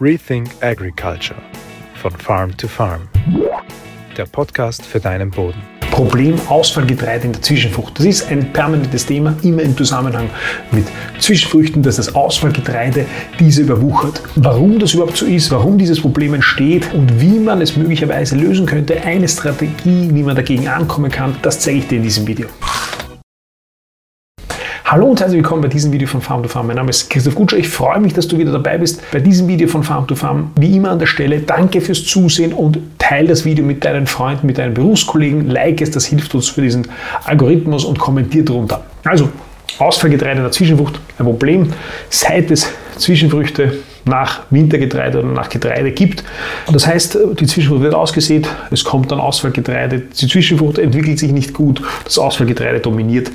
Rethink Agriculture von Farm to Farm. Der Podcast für deinen Boden. Problem Ausfallgetreide in der Zwischenfrucht. Das ist ein permanentes Thema, immer im Zusammenhang mit Zwischenfrüchten, dass das Ausfallgetreide diese überwuchert. Warum das überhaupt so ist, warum dieses Problem entsteht und wie man es möglicherweise lösen könnte, eine Strategie, wie man dagegen ankommen kann, das zeige ich dir in diesem Video. Hallo und herzlich willkommen bei diesem Video von Farm to Farm. Mein Name ist Christoph Gutscher. Ich freue mich, dass du wieder dabei bist bei diesem Video von Farm to Farm. Wie immer an der Stelle, danke fürs Zusehen und teile das Video mit deinen Freunden, mit deinen Berufskollegen. Like es, das hilft uns für diesen Algorithmus und kommentiert drunter. Also, Ausfallgetreide in der Zwischenfrucht, ein Problem. Seit es Zwischenfrüchte nach Wintergetreide oder nach Getreide gibt. Das heißt, die Zwischenfrucht wird ausgesät, es kommt dann Ausfallgetreide, die Zwischenfrucht entwickelt sich nicht gut, das Ausfallgetreide dominiert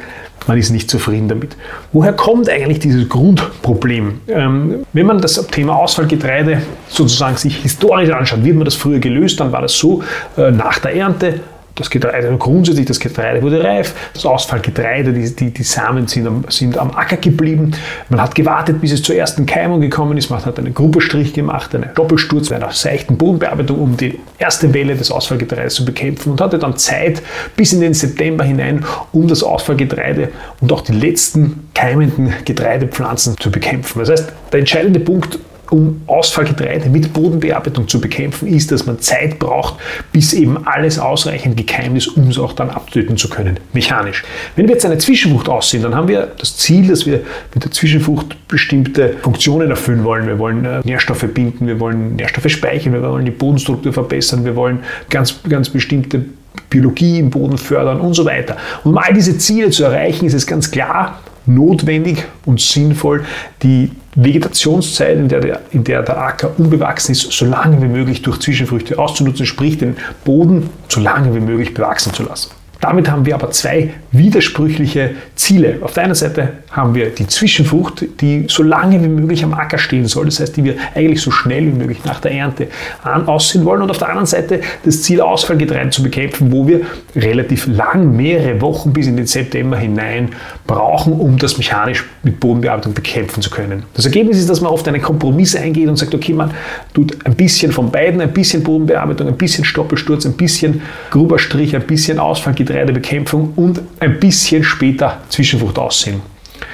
man ist nicht zufrieden damit. Woher kommt eigentlich dieses Grundproblem? Ähm, wenn man das Thema Ausfallgetreide sozusagen sich historisch anschaut, hat man das früher gelöst, dann war das so, äh, nach der Ernte das Getreide, grundsätzlich das Getreide wurde reif, das Ausfallgetreide, die, die, die Samen sind am, sind am Acker geblieben. Man hat gewartet, bis es zur ersten Keimung gekommen ist. Man hat einen Gruppestrich gemacht, einen Doppelsturz bei einer seichten Bodenbearbeitung, um die erste Welle des Ausfallgetreides zu bekämpfen und hatte dann Zeit bis in den September hinein, um das Ausfallgetreide und auch die letzten keimenden Getreidepflanzen zu bekämpfen. Das heißt, der entscheidende Punkt um Ausfallgetreide mit Bodenbearbeitung zu bekämpfen, ist, dass man Zeit braucht, bis eben alles ausreichend gekeimt ist, um es auch dann abtöten zu können, mechanisch. Wenn wir jetzt eine Zwischenfrucht aussehen, dann haben wir das Ziel, dass wir mit der Zwischenfrucht bestimmte Funktionen erfüllen wollen. Wir wollen äh, Nährstoffe binden, wir wollen Nährstoffe speichern, wir wollen die Bodenstruktur verbessern, wir wollen ganz, ganz bestimmte Biologie im Boden fördern und so weiter. Und um all diese Ziele zu erreichen, ist es ganz klar, notwendig und sinnvoll, die Vegetationszeit, in der, der, in der der Acker unbewachsen ist, so lange wie möglich durch Zwischenfrüchte auszunutzen, sprich den Boden so lange wie möglich bewachsen zu lassen. Damit haben wir aber zwei widersprüchliche Ziele. Auf der einen Seite haben wir die Zwischenfrucht, die so lange wie möglich am Acker stehen soll, das heißt, die wir eigentlich so schnell wie möglich nach der Ernte an aussehen wollen. Und auf der anderen Seite das Ziel, Ausfallgetreide zu bekämpfen, wo wir relativ lang, mehrere Wochen bis in den September hinein brauchen, um das mechanisch mit Bodenbearbeitung bekämpfen zu können. Das Ergebnis ist, dass man oft einen Kompromiss eingeht und sagt, okay, man tut ein bisschen von beiden, ein bisschen Bodenbearbeitung, ein bisschen Stoppelsturz, ein bisschen Gruberstrich, ein bisschen Ausfallgetreide Getreidebekämpfung und ein bisschen später Zwischenfrucht aussehen.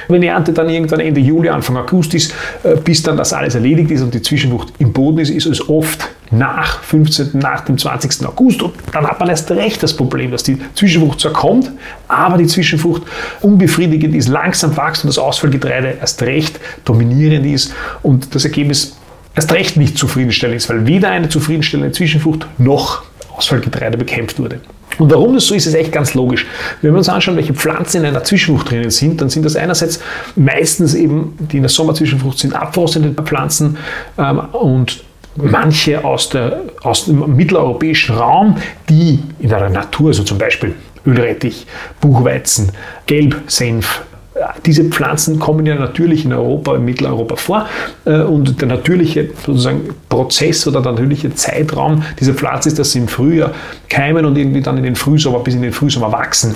Wenn die Ernte dann irgendwann Ende Juli, Anfang August ist, äh, bis dann das alles erledigt ist und die Zwischenfrucht im Boden ist, ist es oft nach 15., nach dem 20. August. Und dann hat man erst recht das Problem, dass die Zwischenfrucht zwar kommt, aber die Zwischenfrucht unbefriedigend ist, langsam wächst und das Ausfallgetreide erst recht dominierend ist und das Ergebnis erst recht nicht zufriedenstellend ist, weil weder eine zufriedenstellende Zwischenfrucht noch Ausfallgetreide bekämpft wurde. Und warum das so ist, ist echt ganz logisch. Wenn wir uns anschauen, welche Pflanzen in einer Zwischenfrucht drinnen sind, dann sind das einerseits meistens eben, die in der Sommerzwischenfrucht sind, abfrostende Pflanzen ähm, und manche aus, der, aus dem mitteleuropäischen Raum, die in der Natur, so zum Beispiel Ölrettich, Buchweizen, Gelbsenf, diese Pflanzen kommen ja natürlich in Europa, in Mitteleuropa vor äh, und der natürliche sozusagen Prozess oder der natürliche Zeitraum dieser Pflanze ist, dass sie im Frühjahr keimen und irgendwie dann in den Frühsommer bis in den Frühsommer wachsen.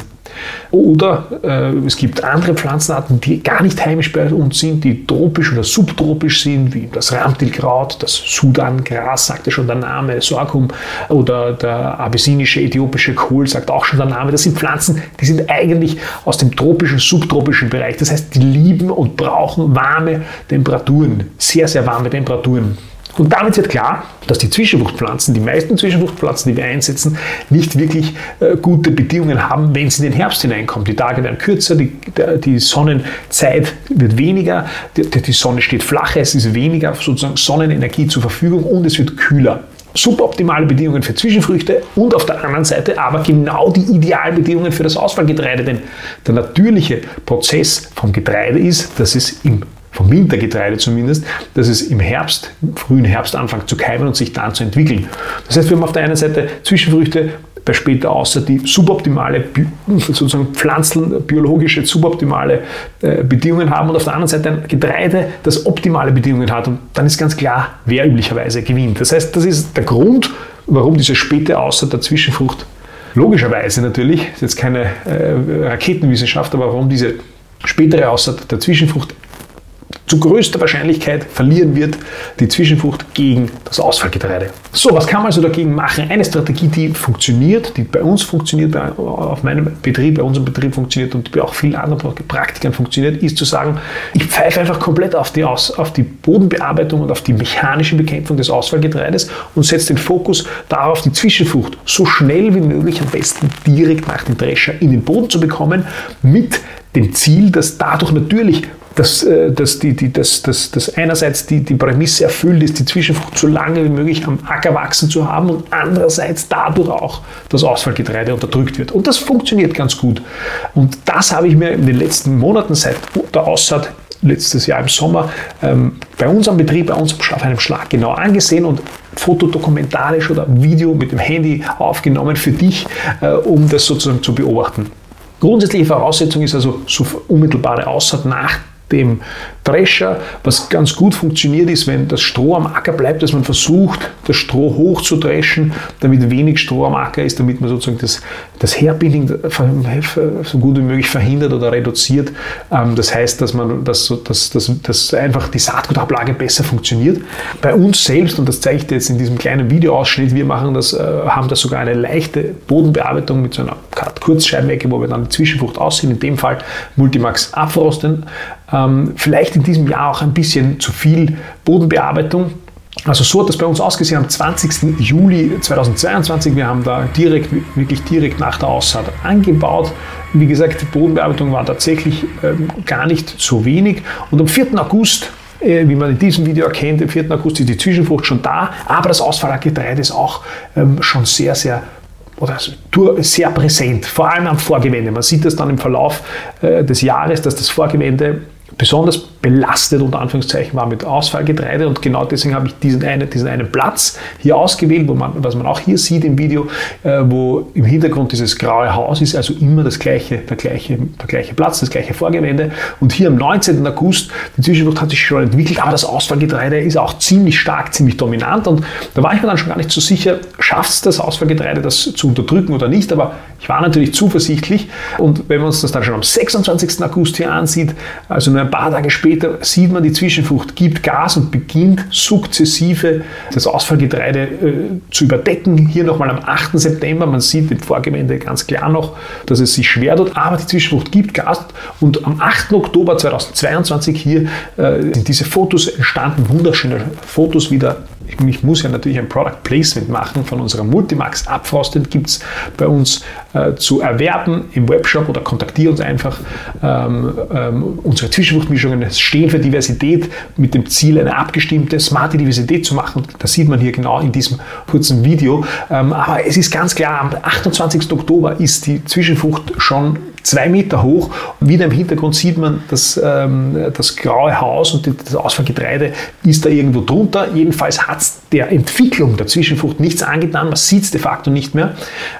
Oder äh, es gibt andere Pflanzenarten, die gar nicht heimisch bei uns sind, die tropisch oder subtropisch sind, wie das Ramtilkraut, das Sudangras, sagt ja schon der Name, Sorghum oder der abyssinische, äthiopische Kohl, sagt auch schon der Name. Das sind Pflanzen, die sind eigentlich aus dem tropischen, subtropischen Bereich. Das heißt, die lieben und brauchen warme Temperaturen, sehr, sehr warme Temperaturen. Und damit wird klar, dass die Zwischenfruchtpflanzen, die meisten Zwischenfruchtpflanzen, die wir einsetzen, nicht wirklich äh, gute Bedingungen haben, wenn es in den Herbst hineinkommt. Die Tage werden kürzer, die, die Sonnenzeit wird weniger, die, die Sonne steht flacher, es ist weniger sozusagen Sonnenenergie zur Verfügung und es wird kühler suboptimale Bedingungen für Zwischenfrüchte und auf der anderen Seite aber genau die Idealbedingungen für das Ausfallgetreide. Denn der natürliche Prozess vom Getreide ist, dass es im vom Wintergetreide zumindest, dass es im Herbst, frühen Herbst anfängt zu keimen und sich dann zu entwickeln. Das heißt, wir haben auf der einen Seite Zwischenfrüchte bei später außer die suboptimale, sozusagen pflanzenbiologische suboptimale äh, Bedingungen haben und auf der anderen Seite ein Getreide, das optimale Bedingungen hat. Und dann ist ganz klar, wer üblicherweise gewinnt. Das heißt, das ist der Grund, warum diese späte Außer der Zwischenfrucht logischerweise natürlich, ist jetzt keine äh, Raketenwissenschaft, aber warum diese spätere Außer der Zwischenfrucht zu größter Wahrscheinlichkeit verlieren wird die Zwischenfrucht gegen das Ausfallgetreide. So, was kann man also dagegen machen? Eine Strategie, die funktioniert, die bei uns funktioniert, bei, auf meinem Betrieb, bei unserem Betrieb funktioniert und bei auch vielen anderen Praktikern funktioniert, ist zu sagen, ich pfeife einfach komplett auf die, Aus, auf die Bodenbearbeitung und auf die mechanische Bekämpfung des Ausfallgetreides und setze den Fokus darauf, die Zwischenfrucht so schnell wie möglich am besten direkt nach dem Drescher in den Boden zu bekommen, mit dem Ziel, dass dadurch natürlich dass, äh, dass, die, die, dass, dass, dass einerseits die, die Prämisse erfüllt ist, die Zwischenfrucht so lange wie möglich am Acker wachsen zu haben und andererseits dadurch auch das Ausfallgetreide unterdrückt wird. Und das funktioniert ganz gut. Und das habe ich mir in den letzten Monaten seit der Aussaat letztes Jahr im Sommer ähm, bei unserem Betrieb, bei uns auf einem Schlag genau angesehen und fotodokumentarisch oder Video mit dem Handy aufgenommen für dich, äh, um das sozusagen zu beobachten. Grundsätzliche Voraussetzung ist also so unmittelbare Aussaat nach dem Drescher. Was ganz gut funktioniert ist, wenn das Stroh am Acker bleibt, dass man versucht, das Stroh hoch zu dreschen, damit wenig Stroh am Acker ist, damit man sozusagen das, das Hairpinning so gut wie möglich verhindert oder reduziert. Ähm, das heißt, dass man dass, dass, dass, dass einfach die Saatgutablage besser funktioniert. Bei uns selbst, und das zeige ich dir jetzt in diesem kleinen Videoausschnitt, wir machen das, äh, haben da sogar eine leichte Bodenbearbeitung mit so einer Kurzscheibenecke, wo wir dann die Zwischenfrucht aussehen, in dem Fall Multimax abfrosten. Ähm, vielleicht in diesem Jahr auch ein bisschen zu viel Bodenbearbeitung. Also so hat das bei uns ausgesehen am 20. Juli 2022. Wir haben da direkt, wirklich direkt nach der Aussaat angebaut. Wie gesagt, die Bodenbearbeitung war tatsächlich ähm, gar nicht so wenig. Und am 4. August äh, wie man in diesem Video erkennt, am 4. August ist die Zwischenfrucht schon da, aber das Ausfallgetreide ist auch ähm, schon sehr, sehr oder sehr präsent, vor allem am Vorgewende. Man sieht das dann im Verlauf äh, des Jahres, dass das Vorgewende besonders belastet unter Anführungszeichen war mit Ausfallgetreide. Und genau deswegen habe ich diesen einen, diesen einen Platz hier ausgewählt, wo man, was man auch hier sieht im Video, äh, wo im Hintergrund dieses graue Haus ist, also immer das gleiche, der, gleiche, der gleiche Platz, das gleiche Vorgewende und hier am 19. August, die Zwischenfrucht hat sich schon entwickelt, aber das Ausfallgetreide ist auch ziemlich stark, ziemlich dominant. Und da war ich mir dann schon gar nicht so sicher, schafft es das Ausfallgetreide das zu unterdrücken oder nicht, aber ich war natürlich zuversichtlich und wenn man uns das dann schon am 26. August hier ansieht, also nur ein paar Tage später, sieht man, die Zwischenfrucht gibt Gas und beginnt sukzessive das Ausfallgetreide äh, zu überdecken. Hier nochmal am 8. September, man sieht im Vorgewende ganz klar noch, dass es sich schwer tut, aber die Zwischenfrucht gibt Gas und am 8. Oktober 2022 hier äh, sind diese Fotos entstanden, wunderschöne Fotos wieder ich muss ja natürlich ein Product Placement machen von unserer Multimax Abfrosted, gibt es bei uns äh, zu erwerben im Webshop oder kontaktiere uns einfach. Ähm, ähm, unsere Zwischenfruchtmischungen stehen für Diversität mit dem Ziel, eine abgestimmte, smarte Diversität zu machen. Das sieht man hier genau in diesem kurzen Video. Ähm, aber es ist ganz klar, am 28. Oktober ist die Zwischenfrucht schon zwei Meter hoch. Wieder im Hintergrund sieht man das, ähm, das graue Haus und das Ausfallgetreide ist da irgendwo drunter. Jedenfalls hat es der Entwicklung der Zwischenfrucht nichts angetan. Man sieht es de facto nicht mehr.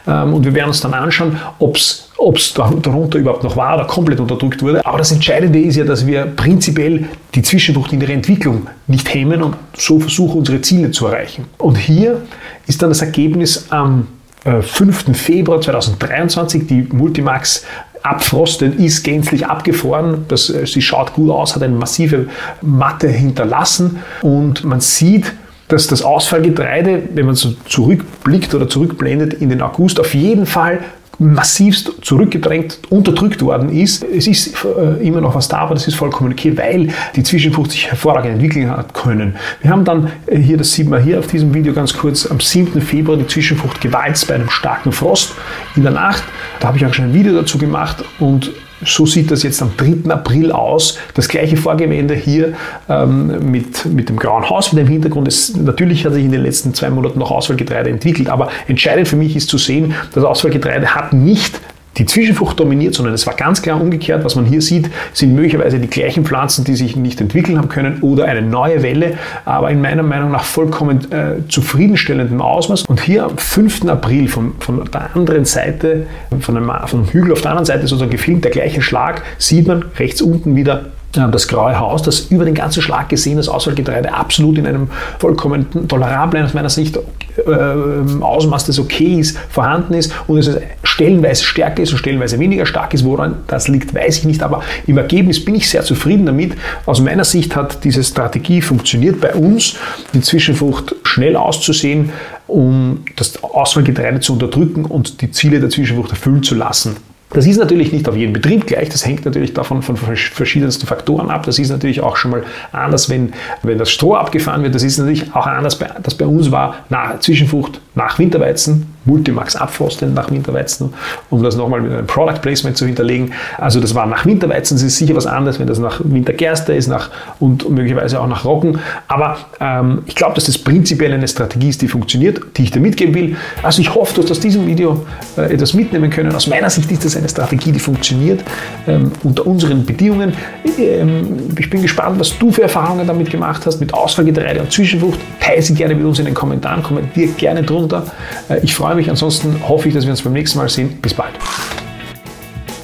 Ähm, und wir werden uns dann anschauen, ob es ob es darunter überhaupt noch war oder komplett unterdrückt wurde. Aber das Entscheidende ist ja, dass wir prinzipiell die Zwischenfrucht in ihrer Entwicklung nicht hemmen und so versuchen, unsere Ziele zu erreichen. Und hier ist dann das Ergebnis am 5. Äh, Februar 2023 die Multimax Abfrosten ist gänzlich abgefroren. Das, äh, sie schaut gut aus, hat eine massive Matte hinterlassen und man sieht, dass das Ausfallgetreide, wenn man so zurückblickt oder zurückblendet in den August, auf jeden Fall massivst zurückgedrängt, unterdrückt worden ist. Es ist äh, immer noch was da, aber das ist vollkommen okay, weil die Zwischenfrucht sich hervorragend entwickeln hat können. Wir haben dann äh, hier, das sieht man hier auf diesem Video ganz kurz, am 7. Februar die Zwischenfrucht gewalzt bei einem starken Frost in der Nacht. Da habe ich auch schon ein Video dazu gemacht und so sieht das jetzt am 3. April aus. Das gleiche Vorgewende hier ähm, mit, mit dem grauen Haus mit dem Hintergrund. Es, natürlich hat sich in den letzten zwei Monaten noch Auswahlgetreide entwickelt, aber entscheidend für mich ist zu sehen, das Auswahlgetreide hat nicht die Zwischenfrucht dominiert, sondern es war ganz klar umgekehrt. Was man hier sieht, sind möglicherweise die gleichen Pflanzen, die sich nicht entwickeln haben können oder eine neue Welle, aber in meiner Meinung nach vollkommen äh, zufriedenstellendem Ausmaß. Und hier am 5. April von, von der anderen Seite, von einem, von Hügel auf der anderen Seite sozusagen gefilmt, der gleiche Schlag, sieht man rechts unten wieder das graue Haus, das über den ganzen Schlag gesehen das Auswahlgetreide absolut in einem vollkommen tolerablen, aus meiner Sicht äh, Ausmaß, das okay ist, vorhanden ist und es stellenweise stärker ist und stellenweise weniger stark ist. Woran das liegt, weiß ich nicht, aber im Ergebnis bin ich sehr zufrieden damit. Aus meiner Sicht hat diese Strategie funktioniert bei uns, die Zwischenfrucht schnell auszusehen, um das Auswahlgetreide zu unterdrücken und die Ziele der Zwischenfrucht erfüllen zu lassen. Das ist natürlich nicht auf jeden Betrieb gleich, das hängt natürlich davon von verschiedensten Faktoren ab. Das ist natürlich auch schon mal anders, wenn, wenn das Stroh abgefahren wird. Das ist natürlich auch anders, das bei uns war, nach Zwischenfrucht nach Winterweizen, Multimax abfrosten nach Winterweizen, um das nochmal mit einem Product Placement zu hinterlegen. Also das war nach Winterweizen, das ist sicher was anderes, wenn das nach Wintergerste ist nach, und möglicherweise auch nach Roggen. Aber ähm, ich glaube, dass das prinzipiell eine Strategie ist, die funktioniert, die ich dir mitgeben will. Also ich hoffe, du hast aus diesem Video äh, etwas mitnehmen können. Aus meiner Sicht ist das eine Strategie, die funktioniert ähm, unter unseren Bedingungen. Ähm, ich bin gespannt, was du für Erfahrungen damit gemacht hast, mit Ausfallgetreide und Zwischenfrucht. Teile sie gerne mit uns in den Kommentaren, kommentiere gerne drunter. Äh, ich freue mich. Ansonsten hoffe ich, dass wir uns beim nächsten Mal sehen. Bis bald.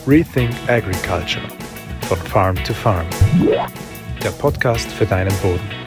Rethink Agriculture von Farm to Farm. Der Podcast für deinen Boden.